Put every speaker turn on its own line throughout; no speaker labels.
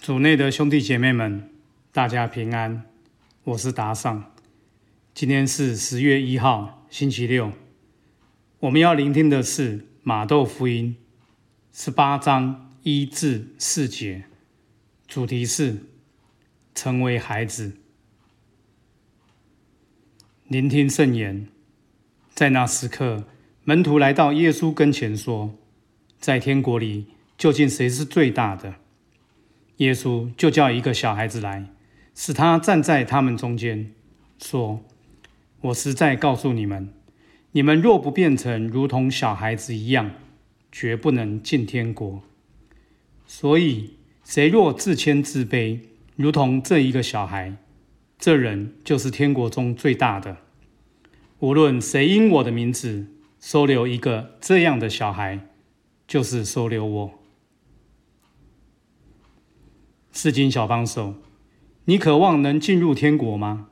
主内的兄弟姐妹们，大家平安，我是达尚。今天是十月一号，星期六。我们要聆听的是马窦福音十八章一至四节，主题是成为孩子。聆听圣言，在那时刻，门徒来到耶稣跟前说：“在天国里，究竟谁是最大的？”耶稣就叫一个小孩子来，使他站在他们中间，说：“我实在告诉你们，你们若不变成如同小孩子一样，绝不能进天国。所以，谁若自谦自卑，如同这一个小孩，这人就是天国中最大的。无论谁因我的名字收留一个这样的小孩，就是收留我。”四经小帮手，你渴望能进入天国吗？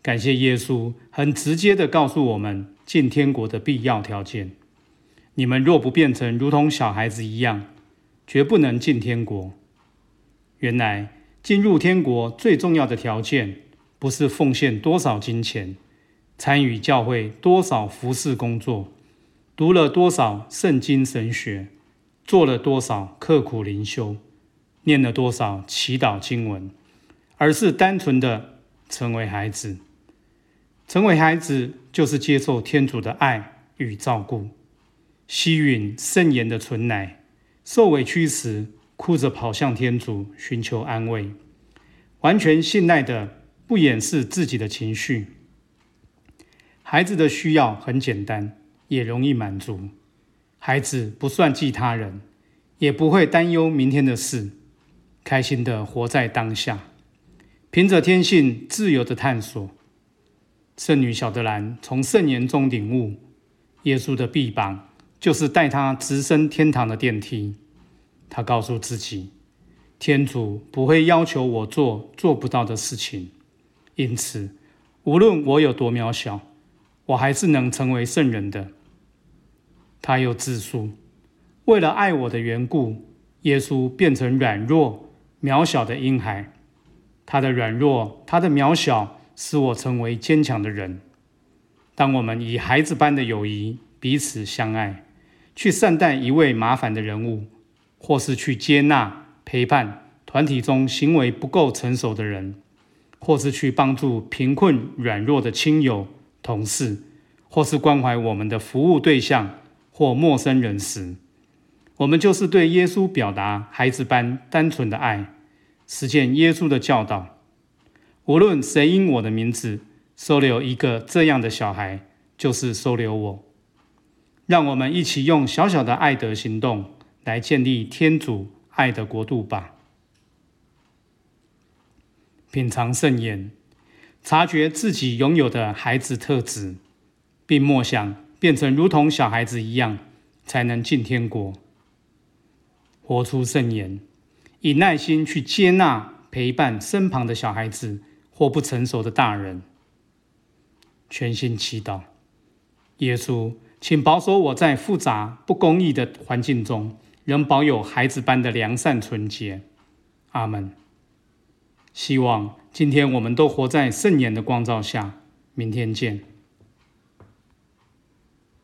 感谢耶稣，很直接的告诉我们进天国的必要条件。你们若不变成如同小孩子一样，绝不能进天国。原来进入天国最重要的条件，不是奉献多少金钱，参与教会多少服侍工作，读了多少圣经神学，做了多少刻苦灵修。念了多少祈祷经文，而是单纯的成为孩子。成为孩子就是接受天主的爱与照顾，吸吮圣言的纯奶，受委屈时哭着跑向天主寻求安慰，完全信赖的不掩饰自己的情绪。孩子的需要很简单，也容易满足。孩子不算计他人，也不会担忧明天的事。开心的活在当下，凭着天性自由的探索。圣女小德兰从圣言中领悟，耶稣的臂膀就是带他直升天堂的电梯。他告诉自己，天主不会要求我做做不到的事情，因此无论我有多渺小，我还是能成为圣人的。他又自述，为了爱我的缘故，耶稣变成软弱。渺小的婴孩，他的软弱，他的渺小，使我成为坚强的人。当我们以孩子般的友谊彼此相爱，去善待一位麻烦的人物，或是去接纳陪伴团体中行为不够成熟的人，或是去帮助贫困软弱的亲友、同事，或是关怀我们的服务对象或陌生人时，我们就是对耶稣表达孩子般单纯的爱，实践耶稣的教导。无论谁因我的名字收留一个这样的小孩，就是收留我。让我们一起用小小的爱德行动来建立天主爱的国度吧。品尝圣言，察觉自己拥有的孩子特质，并默想变成如同小孩子一样，才能进天国。活出圣言，以耐心去接纳、陪伴身旁的小孩子或不成熟的大人。全心祈祷，耶稣，请保守我在复杂不公义的环境中，仍保有孩子般的良善纯洁。阿门。希望今天我们都活在圣言的光照下。明天见。